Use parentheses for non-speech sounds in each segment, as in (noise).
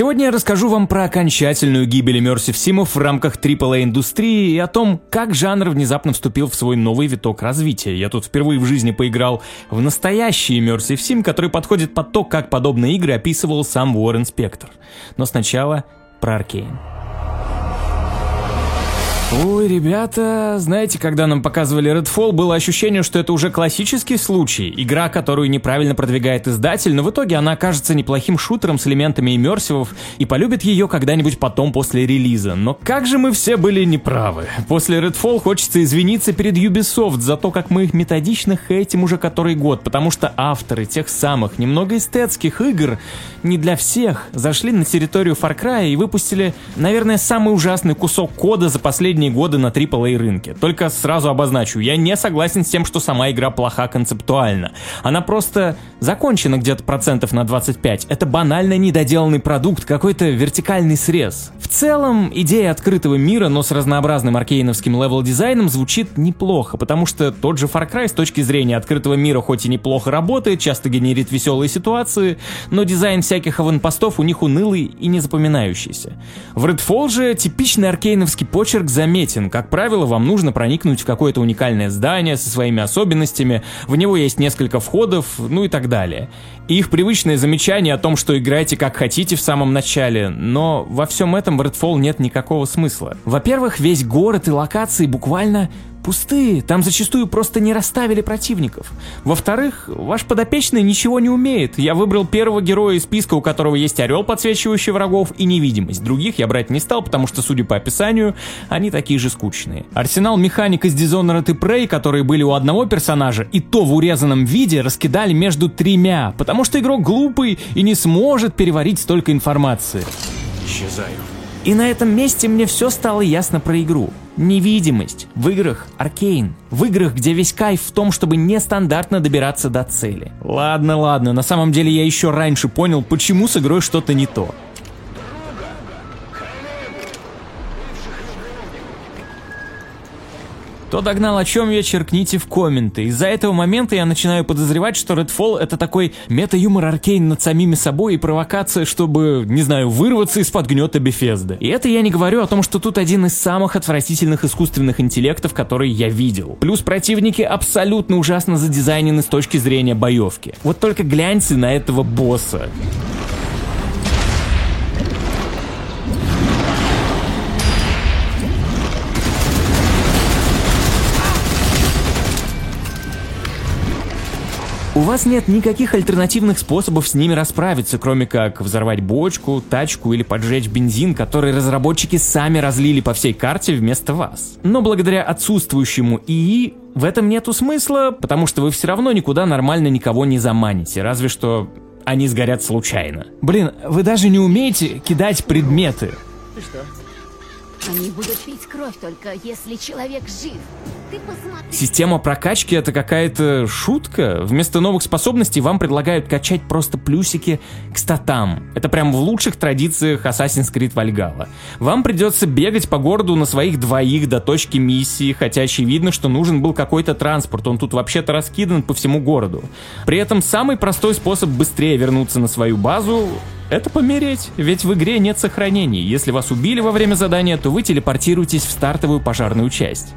Сегодня я расскажу вам про окончательную гибель иммерсив симов в рамках AAA-индустрии и о том, как жанр внезапно вступил в свой новый виток развития. Я тут впервые в жизни поиграл в настоящий иммерсив сим, который подходит под то, как подобные игры описывал сам Уоррен Спектр. Но сначала про Аркейн. Ой, ребята, знаете, когда нам показывали Redfall, было ощущение, что это уже классический случай. Игра, которую неправильно продвигает издатель, но в итоге она окажется неплохим шутером с элементами иммерсивов и полюбит ее когда-нибудь потом после релиза. Но как же мы все были неправы. После Redfall хочется извиниться перед Ubisoft за то, как мы их методично хейтим уже который год, потому что авторы тех самых немного эстетских игр не для всех зашли на территорию Far Cry и выпустили, наверное, самый ужасный кусок кода за последние последние годы на AAA рынке. Только сразу обозначу, я не согласен с тем, что сама игра плоха концептуально. Она просто закончена где-то процентов на 25. Это банально недоделанный продукт, какой-то вертикальный срез. В целом, идея открытого мира, но с разнообразным аркейновским level-дизайном звучит неплохо, потому что тот же Far Cry с точки зрения открытого мира хоть и неплохо работает, часто генерит веселые ситуации, но дизайн всяких аванпостов у них унылый и незапоминающийся. В Redfall же типичный аркейновский почерк заметен заметен. Как правило, вам нужно проникнуть в какое-то уникальное здание со своими особенностями, в него есть несколько входов, ну и так далее. И их привычное замечание о том, что играйте как хотите в самом начале, но во всем этом в Redfall нет никакого смысла. Во-первых, весь город и локации буквально пустые, там зачастую просто не расставили противников. Во-вторых, ваш подопечный ничего не умеет. Я выбрал первого героя из списка, у которого есть орел, подсвечивающий врагов, и невидимость. Других я брать не стал, потому что, судя по описанию, они такие же скучные. Арсенал механик из Dishonored и Prey, которые были у одного персонажа, и то в урезанном виде раскидали между тремя, потому что игрок глупый и не сможет переварить столько информации. Исчезаю. И на этом месте мне все стало ясно про игру. Невидимость. В играх Аркейн. В играх, где весь кайф в том, чтобы нестандартно добираться до цели. Ладно, ладно, на самом деле я еще раньше понял, почему с игрой что-то не то. Кто догнал, о чем я, черкните в комменты. Из-за этого момента я начинаю подозревать, что Redfall это такой мета-юмор Аркейн над самими собой и провокация, чтобы, не знаю, вырваться из-под гнета Бефезды. И это я не говорю о том, что тут один из самых отвратительных искусственных интеллектов, которые я видел. Плюс противники абсолютно ужасно задизайнены с точки зрения боевки. Вот только гляньте на этого босса. У вас нет никаких альтернативных способов с ними расправиться, кроме как взорвать бочку, тачку или поджечь бензин, который разработчики сами разлили по всей карте вместо вас. Но благодаря отсутствующему ИИ в этом нету смысла, потому что вы все равно никуда нормально никого не заманите, разве что они сгорят случайно. Блин, вы даже не умеете кидать предметы. Ты что? Они будут пить кровь только если человек жив. Посмотри. Система прокачки это какая-то шутка. Вместо новых способностей вам предлагают качать просто плюсики к статам. Это прям в лучших традициях Assassin's Creed Valhalla. Вам придется бегать по городу на своих двоих до точки миссии, хотя очевидно, что нужен был какой-то транспорт. Он тут вообще-то раскидан по всему городу. При этом самый простой способ быстрее вернуться на свою базу это помереть, ведь в игре нет сохранений. Если вас убили во время задания, то вы телепортируетесь в стартовую пожарную часть.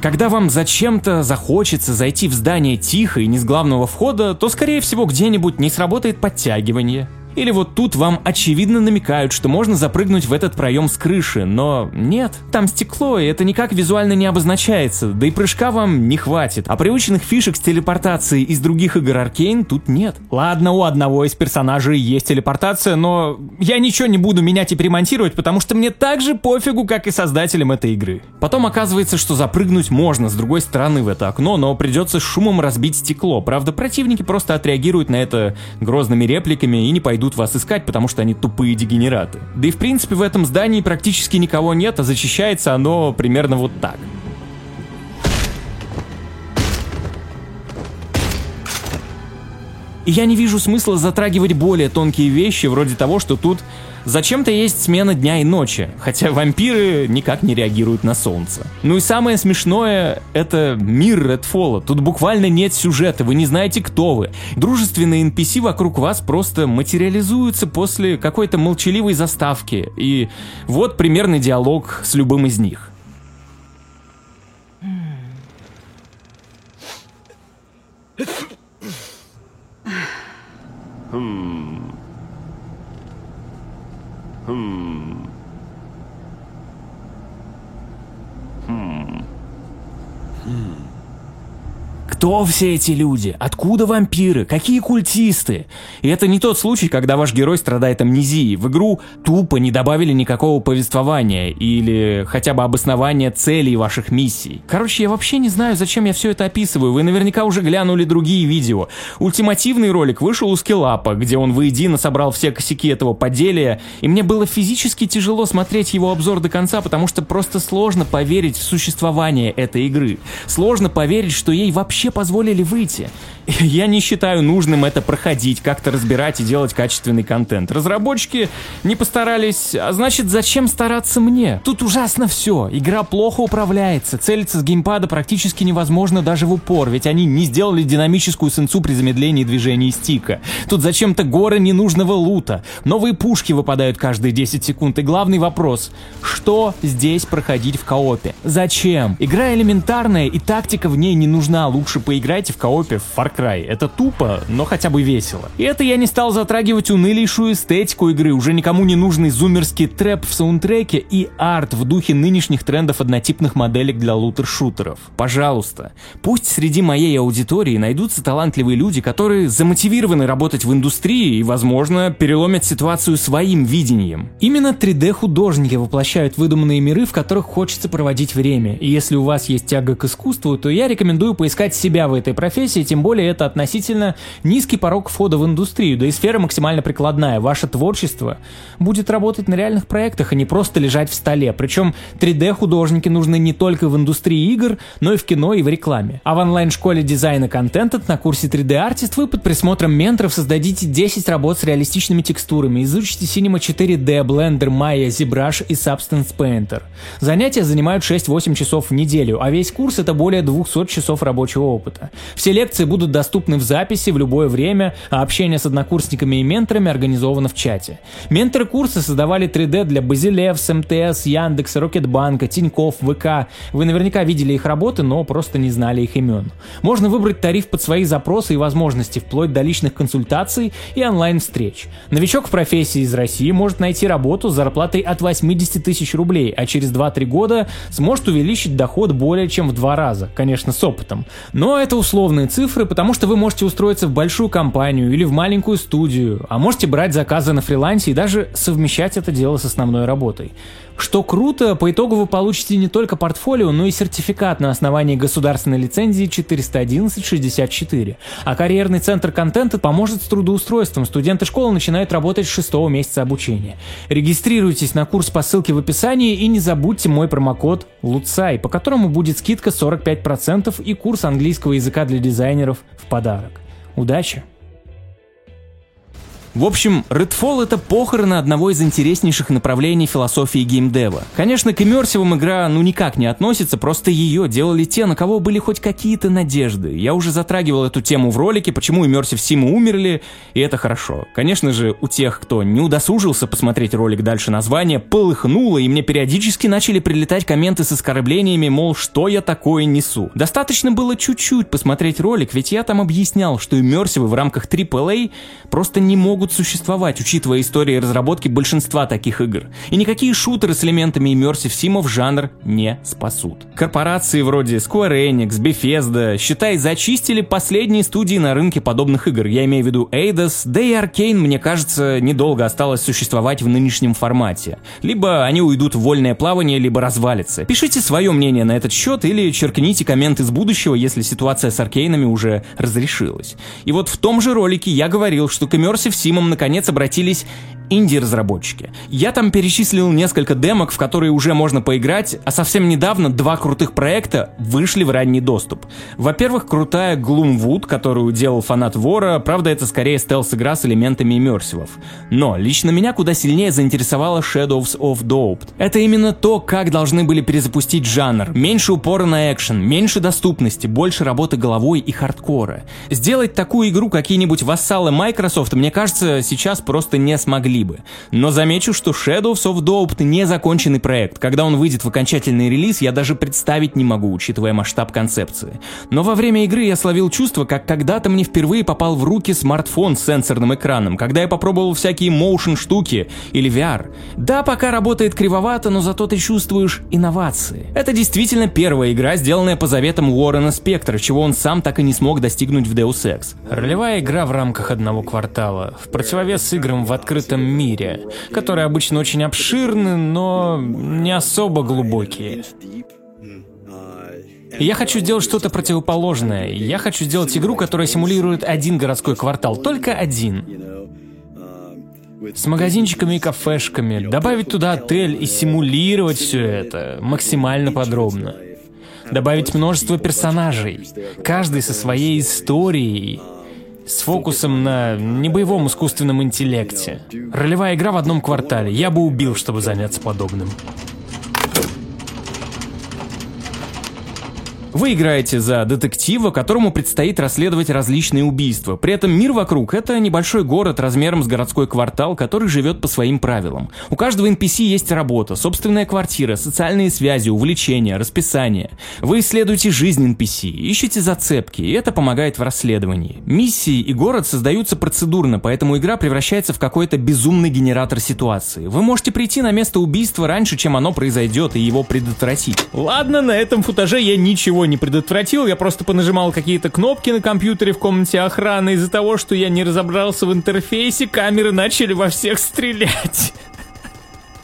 Когда вам зачем-то захочется зайти в здание тихо и не с главного входа, то скорее всего где-нибудь не сработает подтягивание, или вот тут вам очевидно намекают, что можно запрыгнуть в этот проем с крыши, но нет, там стекло, и это никак визуально не обозначается, да и прыжка вам не хватит. А привычных фишек с телепортацией из других игр Аркейн тут нет. Ладно, у одного из персонажей есть телепортация, но я ничего не буду менять и перемонтировать, потому что мне так же пофигу, как и создателям этой игры. Потом оказывается, что запрыгнуть можно с другой стороны в это окно, но придется шумом разбить стекло. Правда, противники просто отреагируют на это грозными репликами и не пойдут идут вас искать, потому что они тупые дегенераты. Да и в принципе в этом здании практически никого нет, а защищается оно примерно вот так. И я не вижу смысла затрагивать более тонкие вещи, вроде того, что тут зачем-то есть смена дня и ночи, хотя вампиры никак не реагируют на солнце. Ну и самое смешное — это мир Редфолла. Тут буквально нет сюжета, вы не знаете, кто вы. Дружественные NPC вокруг вас просто материализуются после какой-то молчаливой заставки. И вот примерный диалог с любым из них. Hmm. Hmm. Кто все эти люди? Откуда вампиры? Какие культисты? И это не тот случай, когда ваш герой страдает амнезией. В игру тупо не добавили никакого повествования или хотя бы обоснования целей ваших миссий. Короче, я вообще не знаю, зачем я все это описываю. Вы наверняка уже глянули другие видео. Ультимативный ролик вышел у Скиллапа, где он воедино собрал все косяки этого поделия, и мне было физически тяжело смотреть его обзор до конца, потому что просто сложно поверить в существование этой игры. Сложно поверить, что ей вообще позволили выйти. (laughs) Я не считаю нужным это проходить, как-то разбирать и делать качественный контент. Разработчики не постарались, а значит зачем стараться мне? Тут ужасно все. Игра плохо управляется, целиться с геймпада практически невозможно даже в упор, ведь они не сделали динамическую сенсу при замедлении движения стика. Тут зачем-то горы ненужного лута. Новые пушки выпадают каждые 10 секунд. И главный вопрос, что здесь проходить в коопе? Зачем? Игра элементарная и тактика в ней не нужна. Лучше поиграйте в коопе в Far Cry. Это тупо, но хотя бы весело. И это я не стал затрагивать унылейшую эстетику игры, уже никому не нужный зумерский трэп в саундтреке и арт в духе нынешних трендов однотипных моделек для лутер-шутеров. Пожалуйста, пусть среди моей аудитории найдутся талантливые люди, которые замотивированы работать в индустрии и, возможно, переломят ситуацию своим видением. Именно 3D-художники воплощают выдуманные миры, в которых хочется проводить время. И если у вас есть тяга к искусству, то я рекомендую поискать себя в этой профессии, тем более это относительно низкий порог входа в индустрию, да и сфера максимально прикладная. Ваше творчество будет работать на реальных проектах, а не просто лежать в столе. Причем 3D-художники нужны не только в индустрии игр, но и в кино и в рекламе. А в онлайн-школе дизайна контента на курсе 3D-артист вы под присмотром менторов создадите 10 работ с реалистичными текстурами, изучите Cinema 4D, Blender, Maya, ZBrush и Substance Painter. Занятия занимают 6-8 часов в неделю, а весь курс это более 200 часов рабочего опыта. Все лекции будут доступны в записи в любое время, а общение с однокурсниками и менторами организовано в чате. Менторы курса создавали 3D для Базилевс, МТС, Яндекса, Рокетбанка, Тинькофф, ВК. Вы наверняка видели их работы, но просто не знали их имен. Можно выбрать тариф под свои запросы и возможности, вплоть до личных консультаций и онлайн-встреч. Новичок в профессии из России может найти работу с зарплатой от 80 тысяч рублей, а через 2-3 года сможет увеличить доход более чем в два раза, конечно, с опытом. Но это условные цифры, потому что вы можете устроиться в большую компанию или в маленькую студию, а можете брать заказы на фрилансе и даже совмещать это дело с основной работой. Что круто, по итогу вы получите не только портфолио, но и сертификат на основании государственной лицензии 411-64. А карьерный центр контента поможет с трудоустройством. Студенты школы начинают работать с шестого месяца обучения. Регистрируйтесь на курс по ссылке в описании и не забудьте мой промокод LUTSAI, по которому будет скидка 45% и курс английского языка для дизайнеров в подарок. Удачи! В общем, Redfall это похороны одного из интереснейших направлений философии геймдева. Конечно, к иммерсивам игра ну никак не относится, просто ее делали те, на кого были хоть какие-то надежды. Я уже затрагивал эту тему в ролике, почему иммерсив Симы умерли, и это хорошо. Конечно же, у тех, кто не удосужился посмотреть ролик дальше названия, полыхнуло, и мне периодически начали прилетать комменты с оскорблениями, мол, что я такое несу. Достаточно было чуть-чуть посмотреть ролик, ведь я там объяснял, что иммерсивы в рамках AAA просто не могут могут существовать, учитывая истории разработки большинства таких игр. И никакие шутеры с элементами Immersive Sim жанр не спасут. Корпорации вроде Square Enix, Bethesda, считай, зачистили последние студии на рынке подобных игр. Я имею в виду Eidos, да и Arkane, мне кажется, недолго осталось существовать в нынешнем формате. Либо они уйдут в вольное плавание, либо развалятся. Пишите свое мнение на этот счет или черкните коммент из будущего, если ситуация с Аркейнами уже разрешилась. И вот в том же ролике я говорил, что к Immersive Steam наконец обратились инди-разработчики. Я там перечислил несколько демок, в которые уже можно поиграть, а совсем недавно два крутых проекта вышли в ранний доступ. Во-первых, крутая Gloomwood, которую делал фанат Вора, правда это скорее стелс-игра с элементами иммерсивов. Но лично меня куда сильнее заинтересовала Shadows of Dope. Это именно то, как должны были перезапустить жанр. Меньше упора на экшен, меньше доступности, больше работы головой и хардкора. Сделать такую игру какие-нибудь вассалы Microsoft, мне кажется, сейчас просто не смогли бы. Но замечу, что Shadows of Dope не законченный проект. Когда он выйдет в окончательный релиз, я даже представить не могу, учитывая масштаб концепции. Но во время игры я словил чувство, как когда-то мне впервые попал в руки смартфон с сенсорным экраном, когда я попробовал всякие motion штуки или VR. Да, пока работает кривовато, но зато ты чувствуешь инновации. Это действительно первая игра, сделанная по заветам Уоррена Спектра, чего он сам так и не смог достигнуть в Deus Ex. Ролевая игра в рамках одного квартала, в противовес играм в открытом мире, которые обычно очень обширны, но не особо глубокие. Я хочу сделать что-то противоположное. Я хочу сделать игру, которая симулирует один городской квартал, только один. С магазинчиками и кафешками, добавить туда отель и симулировать все это максимально подробно. Добавить множество персонажей, каждый со своей историей, с фокусом на небоевом искусственном интеллекте. Ролевая игра в одном квартале. Я бы убил, чтобы заняться подобным. Вы играете за детектива, которому предстоит расследовать различные убийства. При этом мир вокруг — это небольшой город размером с городской квартал, который живет по своим правилам. У каждого NPC есть работа, собственная квартира, социальные связи, увлечения, расписание. Вы исследуете жизнь NPC, ищете зацепки, и это помогает в расследовании. Миссии и город создаются процедурно, поэтому игра превращается в какой-то безумный генератор ситуации. Вы можете прийти на место убийства раньше, чем оно произойдет, и его предотвратить. Ладно, на этом футаже я ничего не предотвратил, я просто понажимал какие-то кнопки на компьютере в комнате охраны. Из-за того, что я не разобрался в интерфейсе, камеры начали во всех стрелять.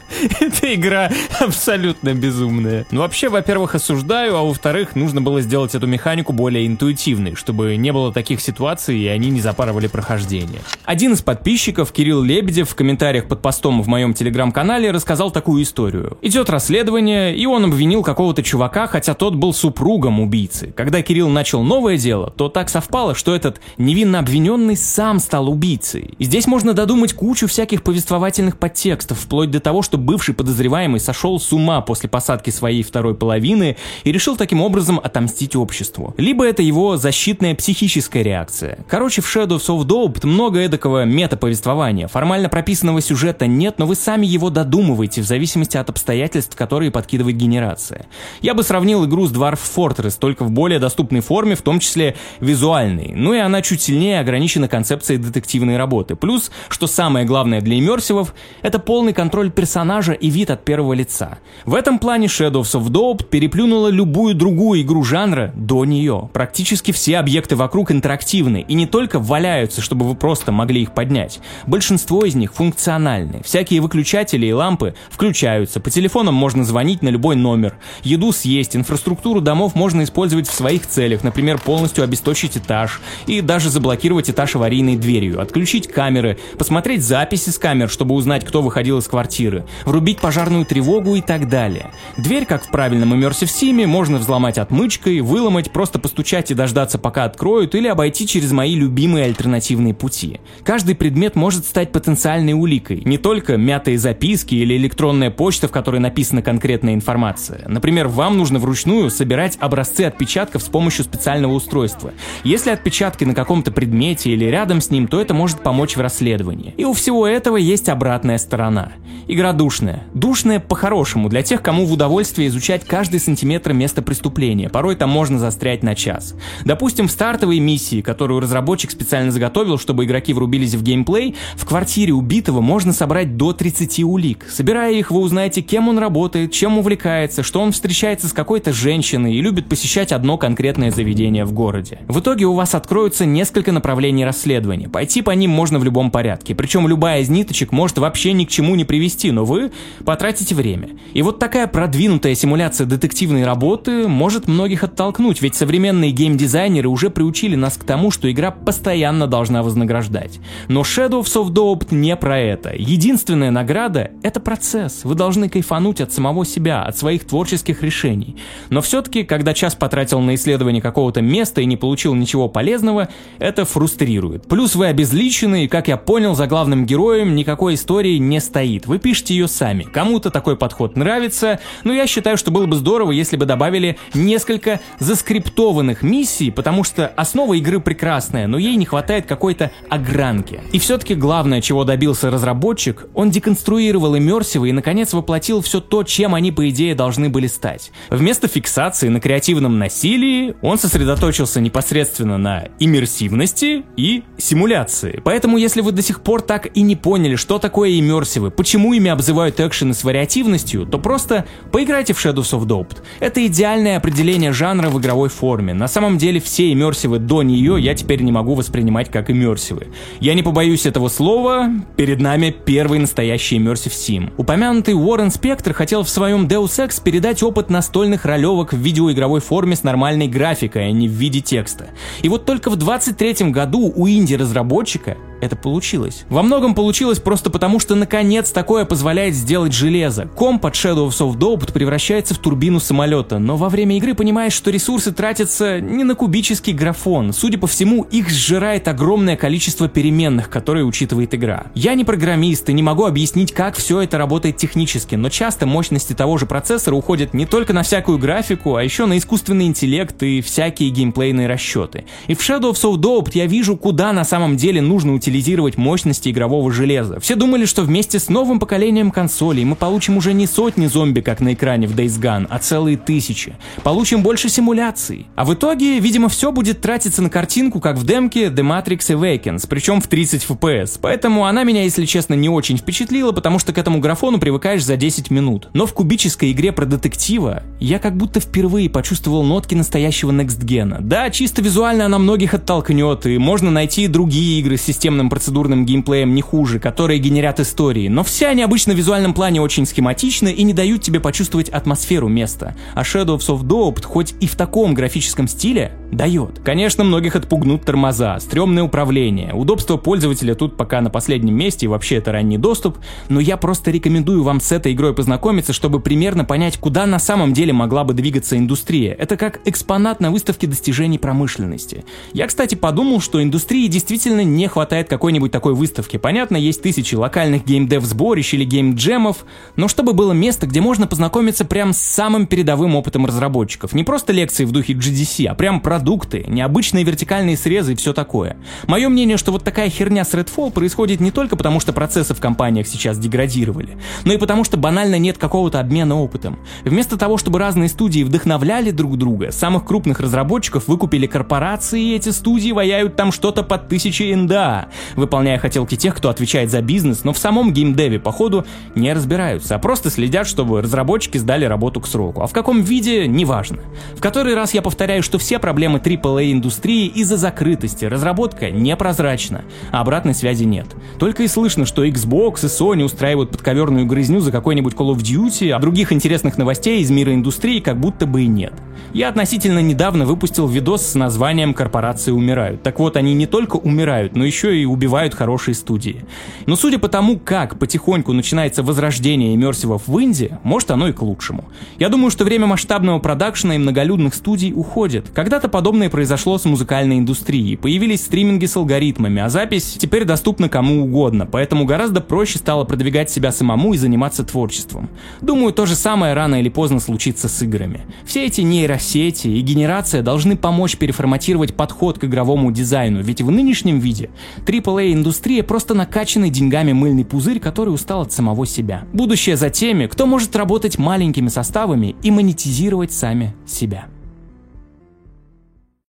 (laughs) Эта игра абсолютно безумная. Ну, вообще, во-первых, осуждаю, а во-вторых, нужно было сделать эту механику более интуитивной, чтобы не было таких ситуаций, и они не запарывали прохождение. Один из подписчиков, Кирилл Лебедев, в комментариях под постом в моем телеграм-канале рассказал такую историю. Идет расследование, и он обвинил какого-то чувака, хотя тот был супругом убийцы. Когда Кирилл начал новое дело, то так совпало, что этот невинно обвиненный сам стал убийцей. И здесь можно додумать кучу всяких повествовательных подтекстов, вплоть до того, что бывший подозреваемый сошел с ума после посадки своей второй половины и решил таким образом отомстить обществу. Либо это его защитная психическая реакция. Короче, в Shadows of Dope много эдакого метаповествования. Формально прописанного сюжета нет, но вы сами его додумываете в зависимости от обстоятельств, которые подкидывает генерация. Я бы сравнил игру с Dwarf Fortress, только в более доступной форме, в том числе визуальной. Ну и она чуть сильнее ограничена концепцией детективной работы. Плюс, что самое главное для иммерсивов, это полный контроль персонажа персонажа и вид от первого лица. В этом плане Shadows of Dope переплюнула любую другую игру жанра до нее. Практически все объекты вокруг интерактивны и не только валяются, чтобы вы просто могли их поднять. Большинство из них функциональны. Всякие выключатели и лампы включаются, по телефонам можно звонить на любой номер. Еду съесть, инфраструктуру домов можно использовать в своих целях, например, полностью обесточить этаж и даже заблокировать этаж аварийной дверью, отключить камеры, посмотреть записи с камер, чтобы узнать, кто выходил из квартиры, врубить пожарную тревогу и так далее. Дверь, как в правильном Immersive Sim, можно взломать отмычкой, выломать, просто постучать и дождаться, пока откроют, или обойти через мои любимые альтернативные пути. Каждый предмет может стать потенциальной уликой, не только мятые записки или электронная почта, в которой написана конкретная информация. Например, вам нужно вручную собирать образцы отпечатков с помощью специального устройства. Если отпечатки на каком-то предмете или рядом с ним, то это может помочь в расследовании. И у всего этого есть обратная сторона. Игра душная. Душная по-хорошему, для тех, кому в удовольствие изучать каждый сантиметр места преступления. Порой там можно застрять на час. Допустим, в стартовой миссии, которую разработчик специально заготовил, чтобы игроки врубились в геймплей, в квартире убитого можно собрать до 30 улик. Собирая их, вы узнаете, кем он работает, чем увлекается, что он встречается с какой-то женщиной и любит посещать одно конкретное заведение в городе. В итоге у вас откроются несколько направлений расследования. Пойти по ним можно в любом порядке. Причем любая из ниточек может вообще ни к чему не привести, но вы вы потратите время. И вот такая продвинутая симуляция детективной работы может многих оттолкнуть, ведь современные геймдизайнеры уже приучили нас к тому, что игра постоянно должна вознаграждать. Но Shadow of Doubt не про это. Единственная награда — это процесс. Вы должны кайфануть от самого себя, от своих творческих решений. Но все-таки, когда час потратил на исследование какого-то места и не получил ничего полезного, это фрустрирует. Плюс вы обезличены, и, как я понял, за главным героем никакой истории не стоит. Вы пишете ее сами. Кому-то такой подход нравится, но я считаю, что было бы здорово, если бы добавили несколько заскриптованных миссий, потому что основа игры прекрасная, но ей не хватает какой-то огранки. И все-таки главное, чего добился разработчик, он деконструировал иммерсивы и наконец воплотил все то, чем они по идее должны были стать. Вместо фиксации на креативном насилии он сосредоточился непосредственно на иммерсивности и симуляции. Поэтому если вы до сих пор так и не поняли, что такое иммерсивы, почему ими обзывают экшены с вариативностью, то просто поиграйте в Shadows of Doubt. Это идеальное определение жанра в игровой форме. На самом деле все иммерсивы до нее я теперь не могу воспринимать как иммерсивы. Я не побоюсь этого слова, перед нами первый настоящий иммерсив сим. Упомянутый Уоррен Спектр хотел в своем Deus Ex передать опыт настольных ролевок в видеоигровой форме с нормальной графикой, а не в виде текста. И вот только в 23 году у инди-разработчика это получилось. Во многом получилось просто потому, что наконец такое позволяет сделать железо. Комп от Shadow of Doubt превращается в турбину самолета, но во время игры понимаешь, что ресурсы тратятся не на кубический графон. Судя по всему, их сжирает огромное количество переменных, которые учитывает игра. Я не программист и не могу объяснить, как все это работает технически, но часто мощности того же процессора уходят не только на всякую графику, а еще на искусственный интеллект и всякие геймплейные расчеты. И в Shadow of Doubt я вижу, куда на самом деле нужно утилизировать утилизировать мощности игрового железа. Все думали, что вместе с новым поколением консолей мы получим уже не сотни зомби, как на экране в Days Gone, а целые тысячи. Получим больше симуляций. А в итоге, видимо, все будет тратиться на картинку, как в демке The Matrix Awakens, причем в 30 FPS. Поэтому она меня, если честно, не очень впечатлила, потому что к этому графону привыкаешь за 10 минут. Но в кубической игре про детектива я как будто впервые почувствовал нотки настоящего Next Gen. Да, чисто визуально она многих оттолкнет, и можно найти другие игры с системным системным процедурным геймплеем не хуже, которые генерят истории, но все они обычно в визуальном плане очень схематичны и не дают тебе почувствовать атмосферу места. А Shadow of Doubt хоть и в таком графическом стиле, дает. Конечно, многих отпугнут тормоза, стрёмное управление, удобство пользователя тут пока на последнем месте и вообще это ранний доступ, но я просто рекомендую вам с этой игрой познакомиться, чтобы примерно понять, куда на самом деле могла бы двигаться индустрия. Это как экспонат на выставке достижений промышленности. Я, кстати, подумал, что индустрии действительно не хватает какой-нибудь такой выставки. Понятно, есть тысячи локальных геймдев-сборищ или геймджемов, но чтобы было место, где можно познакомиться прям с самым передовым опытом разработчиков. Не просто лекции в духе GDC, а прям про продукты, необычные вертикальные срезы и все такое. Мое мнение, что вот такая херня с Redfall происходит не только потому, что процессы в компаниях сейчас деградировали, но и потому, что банально нет какого-то обмена опытом. Вместо того, чтобы разные студии вдохновляли друг друга, самых крупных разработчиков выкупили корпорации, и эти студии ваяют там что-то под тысячи НДА, выполняя хотелки тех, кто отвечает за бизнес, но в самом геймдеве, походу, не разбираются, а просто следят, чтобы разработчики сдали работу к сроку. А в каком виде, неважно. В который раз я повторяю, что все проблемы проблемы AAA-индустрии из-за закрытости, разработка непрозрачна, а обратной связи нет. Только и слышно, что Xbox и Sony устраивают подковерную грызню за какой-нибудь Call of Duty, а других интересных новостей из мира индустрии как будто бы и нет. Я относительно недавно выпустил видос с названием «Корпорации умирают». Так вот, они не только умирают, но еще и убивают хорошие студии. Но судя по тому, как потихоньку начинается возрождение иммерсивов в Индии, может оно и к лучшему. Я думаю, что время масштабного продакшена и многолюдных студий уходит. Когда-то подобное произошло с музыкальной индустрией. Появились стриминги с алгоритмами, а запись теперь доступна кому угодно, поэтому гораздо проще стало продвигать себя самому и заниматься творчеством. Думаю, то же самое рано или поздно случится с играми. Все эти нейросети и генерация должны помочь переформатировать подход к игровому дизайну, ведь в нынешнем виде AAA-индустрия просто накачанный деньгами мыльный пузырь, который устал от самого себя. Будущее за теми, кто может работать маленькими составами и монетизировать сами себя.